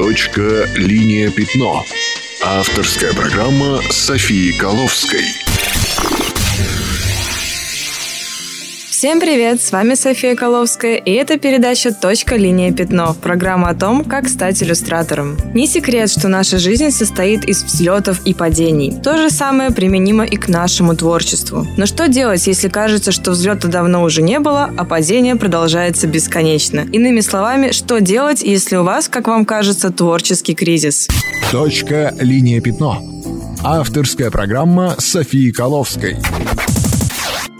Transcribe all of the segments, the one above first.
Точка «Линия пятно». Авторская программа Софии Коловской. Всем привет, с вами София Коловская, и это передача «Точка. Линия. Пятно» – программа о том, как стать иллюстратором. Не секрет, что наша жизнь состоит из взлетов и падений. То же самое применимо и к нашему творчеству. Но что делать, если кажется, что взлета давно уже не было, а падение продолжается бесконечно? Иными словами, что делать, если у вас, как вам кажется, творческий кризис? Точка «Линия. Пятно». Авторская программа Софии Коловской.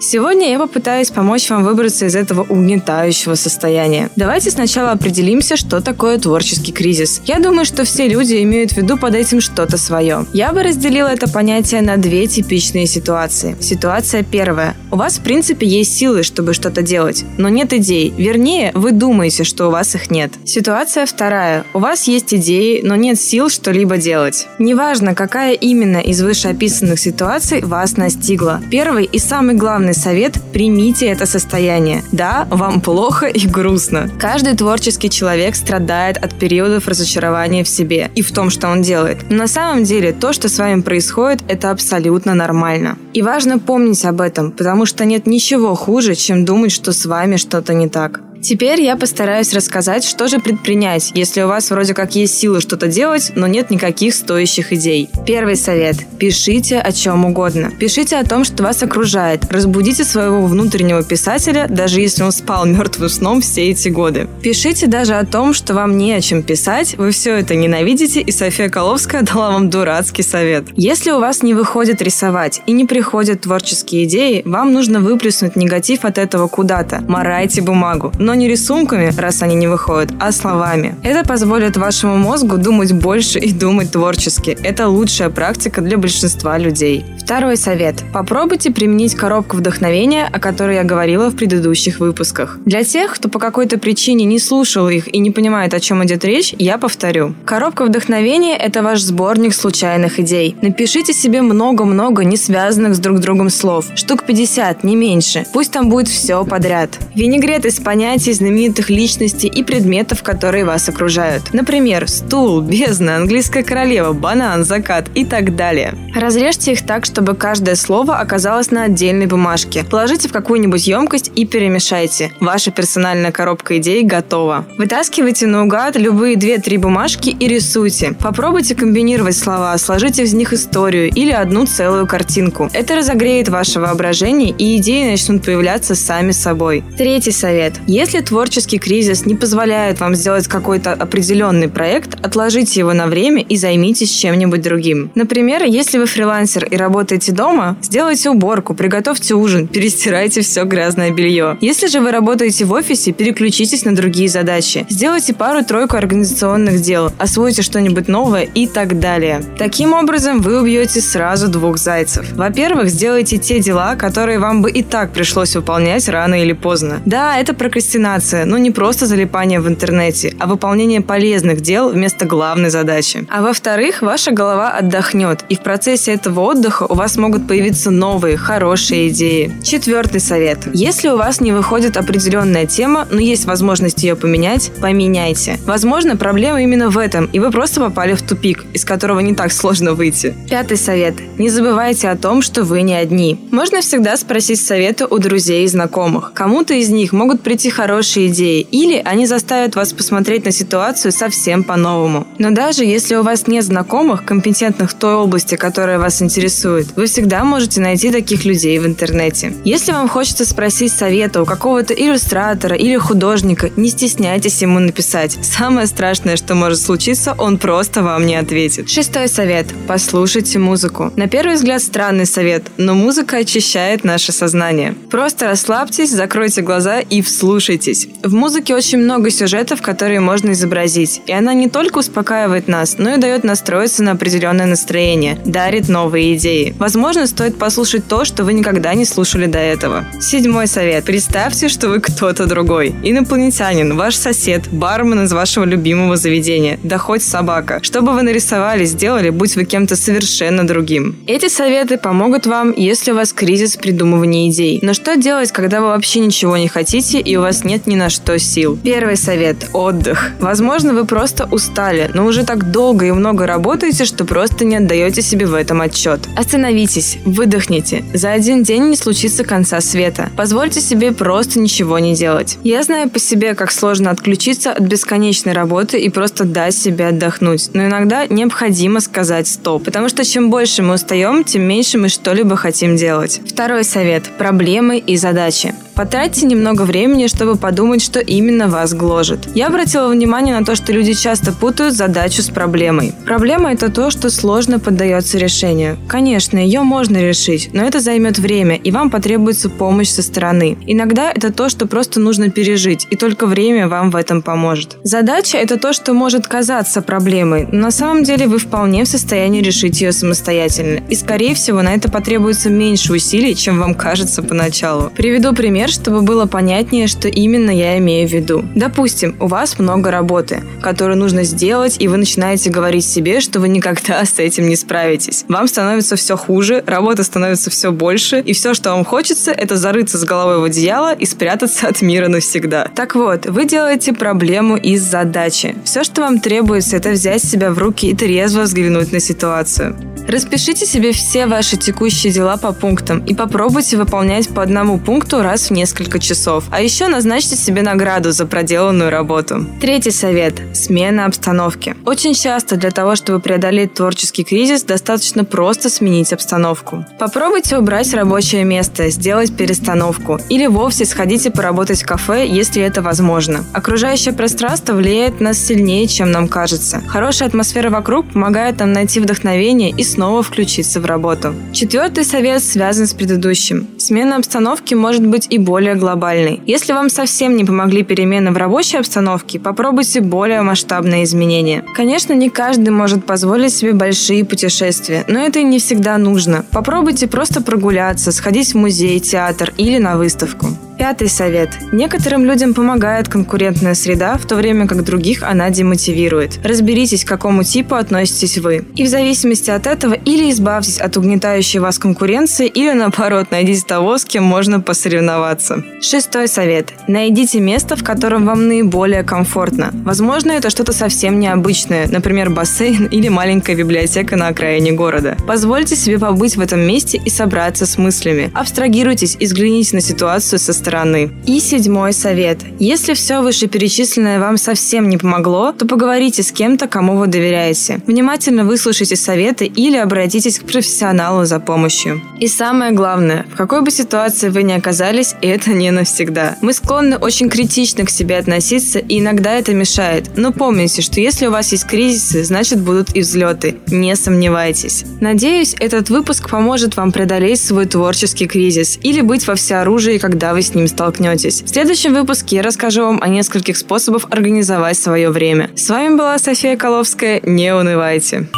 Сегодня я попытаюсь помочь вам выбраться из этого угнетающего состояния. Давайте сначала определимся, что такое творческий кризис. Я думаю, что все люди имеют в виду под этим что-то свое. Я бы разделила это понятие на две типичные ситуации. Ситуация первая. У вас, в принципе, есть силы, чтобы что-то делать, но нет идей. Вернее, вы думаете, что у вас их нет. Ситуация вторая. У вас есть идеи, но нет сил что-либо делать. Неважно, какая именно из вышеописанных ситуаций вас настигла. Первый и самый главный главный совет – примите это состояние. Да, вам плохо и грустно. Каждый творческий человек страдает от периодов разочарования в себе и в том, что он делает. Но на самом деле то, что с вами происходит, это абсолютно нормально. И важно помнить об этом, потому что нет ничего хуже, чем думать, что с вами что-то не так. Теперь я постараюсь рассказать, что же предпринять, если у вас вроде как есть силы что-то делать, но нет никаких стоящих идей. Первый совет. Пишите о чем угодно. Пишите о том, что вас окружает. Разбудите своего внутреннего писателя, даже если он спал мертвым сном все эти годы. Пишите даже о том, что вам не о чем писать, вы все это ненавидите, и София Коловская дала вам дурацкий совет. Если у вас не выходит рисовать и не приходят творческие идеи, вам нужно выплеснуть негатив от этого куда-то. Морайте бумагу но не рисунками, раз они не выходят, а словами. Это позволит вашему мозгу думать больше и думать творчески. Это лучшая практика для большинства людей. Второй совет. Попробуйте применить коробку вдохновения, о которой я говорила в предыдущих выпусках. Для тех, кто по какой-то причине не слушал их и не понимает, о чем идет речь, я повторю. Коробка вдохновения – это ваш сборник случайных идей. Напишите себе много-много не связанных с друг другом слов. Штук 50, не меньше. Пусть там будет все подряд. Винегрет из понятий понятий знаменитых личностей и предметов, которые вас окружают. Например, стул, бездна, английская королева, банан, закат и так далее. Разрежьте их так, чтобы каждое слово оказалось на отдельной бумажке. Положите в какую-нибудь емкость и перемешайте. Ваша персональная коробка идей готова. Вытаскивайте наугад любые 2-3 бумажки и рисуйте. Попробуйте комбинировать слова, сложите из них историю или одну целую картинку. Это разогреет ваше воображение и идеи начнут появляться сами собой. Третий совет. Если если творческий кризис не позволяет вам сделать какой-то определенный проект, отложите его на время и займитесь чем-нибудь другим. Например, если вы фрилансер и работаете дома, сделайте уборку, приготовьте ужин, перестирайте все грязное белье. Если же вы работаете в офисе, переключитесь на другие задачи. Сделайте пару-тройку организационных дел, освойте что-нибудь новое и так далее. Таким образом, вы убьете сразу двух зайцев. Во-первых, сделайте те дела, которые вам бы и так пришлось выполнять рано или поздно. Да, это прокрастинация прокрастинация, но не просто залипание в интернете, а выполнение полезных дел вместо главной задачи. А во-вторых, ваша голова отдохнет, и в процессе этого отдыха у вас могут появиться новые, хорошие идеи. Четвертый совет. Если у вас не выходит определенная тема, но есть возможность ее поменять, поменяйте. Возможно, проблема именно в этом, и вы просто попали в тупик, из которого не так сложно выйти. Пятый совет. Не забывайте о том, что вы не одни. Можно всегда спросить совета у друзей и знакомых. Кому-то из них могут прийти хорошие хорошие идеи, или они заставят вас посмотреть на ситуацию совсем по-новому. Но даже если у вас нет знакомых, компетентных в той области, которая вас интересует, вы всегда можете найти таких людей в интернете. Если вам хочется спросить совета у какого-то иллюстратора или художника, не стесняйтесь ему написать. Самое страшное, что может случиться, он просто вам не ответит. Шестой совет. Послушайте музыку. На первый взгляд странный совет, но музыка очищает наше сознание. Просто расслабьтесь, закройте глаза и вслушайтесь Слушайтесь. В музыке очень много сюжетов, которые можно изобразить. И она не только успокаивает нас, но и дает настроиться на определенное настроение, дарит новые идеи. Возможно, стоит послушать то, что вы никогда не слушали до этого. Седьмой совет. Представьте, что вы кто-то другой. Инопланетянин, ваш сосед, бармен из вашего любимого заведения, да хоть собака. Что бы вы нарисовали, сделали, будь вы кем-то совершенно другим. Эти советы помогут вам, если у вас кризис придумывания идей. Но что делать, когда вы вообще ничего не хотите и у вас нет ни на что сил. Первый совет – отдых. Возможно, вы просто устали, но уже так долго и много работаете, что просто не отдаете себе в этом отчет. Остановитесь, выдохните. За один день не случится конца света. Позвольте себе просто ничего не делать. Я знаю по себе, как сложно отключиться от бесконечной работы и просто дать себе отдохнуть. Но иногда необходимо сказать «стоп», потому что чем больше мы устаем, тем меньше мы что-либо хотим делать. Второй совет – проблемы и задачи. Потратьте немного времени, чтобы подумать, что именно вас гложет. Я обратила внимание на то, что люди часто путают задачу с проблемой. Проблема – это то, что сложно поддается решению. Конечно, ее можно решить, но это займет время, и вам потребуется помощь со стороны. Иногда это то, что просто нужно пережить, и только время вам в этом поможет. Задача – это то, что может казаться проблемой, но на самом деле вы вполне в состоянии решить ее самостоятельно. И, скорее всего, на это потребуется меньше усилий, чем вам кажется поначалу. Приведу пример пример, чтобы было понятнее, что именно я имею в виду. Допустим, у вас много работы, которую нужно сделать, и вы начинаете говорить себе, что вы никогда с этим не справитесь. Вам становится все хуже, работа становится все больше, и все, что вам хочется, это зарыться с головой в одеяло и спрятаться от мира навсегда. Так вот, вы делаете проблему из задачи. Все, что вам требуется, это взять себя в руки и трезво взглянуть на ситуацию. Распишите себе все ваши текущие дела по пунктам и попробуйте выполнять по одному пункту раз в несколько часов. А еще назначьте себе награду за проделанную работу. Третий совет – смена обстановки. Очень часто для того, чтобы преодолеть творческий кризис, достаточно просто сменить обстановку. Попробуйте убрать рабочее место, сделать перестановку или вовсе сходите поработать в кафе, если это возможно. Окружающее пространство влияет на нас сильнее, чем нам кажется. Хорошая атмосфера вокруг помогает нам найти вдохновение и снова включиться в работу. Четвертый совет связан с предыдущим. Смена обстановки может быть и более глобальной. Если вам совсем не помогли перемены в рабочей обстановке, попробуйте более масштабные изменения. Конечно, не каждый может позволить себе большие путешествия, но это и не всегда нужно. Попробуйте просто прогуляться, сходить в музей, театр или на выставку. Пятый совет. Некоторым людям помогает конкурентная среда, в то время как других она демотивирует. Разберитесь, к какому типу относитесь вы. И в зависимости от этого или избавьтесь от угнетающей вас конкуренции, или наоборот, найдите того, с кем можно посоревноваться. Шестой совет. Найдите место, в котором вам наиболее комфортно. Возможно, это что-то совсем необычное, например, бассейн или маленькая библиотека на окраине города. Позвольте себе побыть в этом месте и собраться с мыслями. Абстрагируйтесь и взгляните на ситуацию со стороны стороны. И седьмой совет. Если все вышеперечисленное вам совсем не помогло, то поговорите с кем-то, кому вы доверяете. Внимательно выслушайте советы или обратитесь к профессионалу за помощью. И самое главное, в какой бы ситуации вы ни оказались, это не навсегда. Мы склонны очень критично к себе относиться, и иногда это мешает. Но помните, что если у вас есть кризисы, значит будут и взлеты. Не сомневайтесь. Надеюсь, этот выпуск поможет вам преодолеть свой творческий кризис или быть во всеоружии, когда вы с ним столкнетесь. В следующем выпуске я расскажу вам о нескольких способах организовать свое время. С вами была София Коловская. Не унывайте.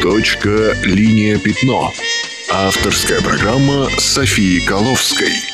Точка, линия, пятно. Авторская программа Софии Коловской.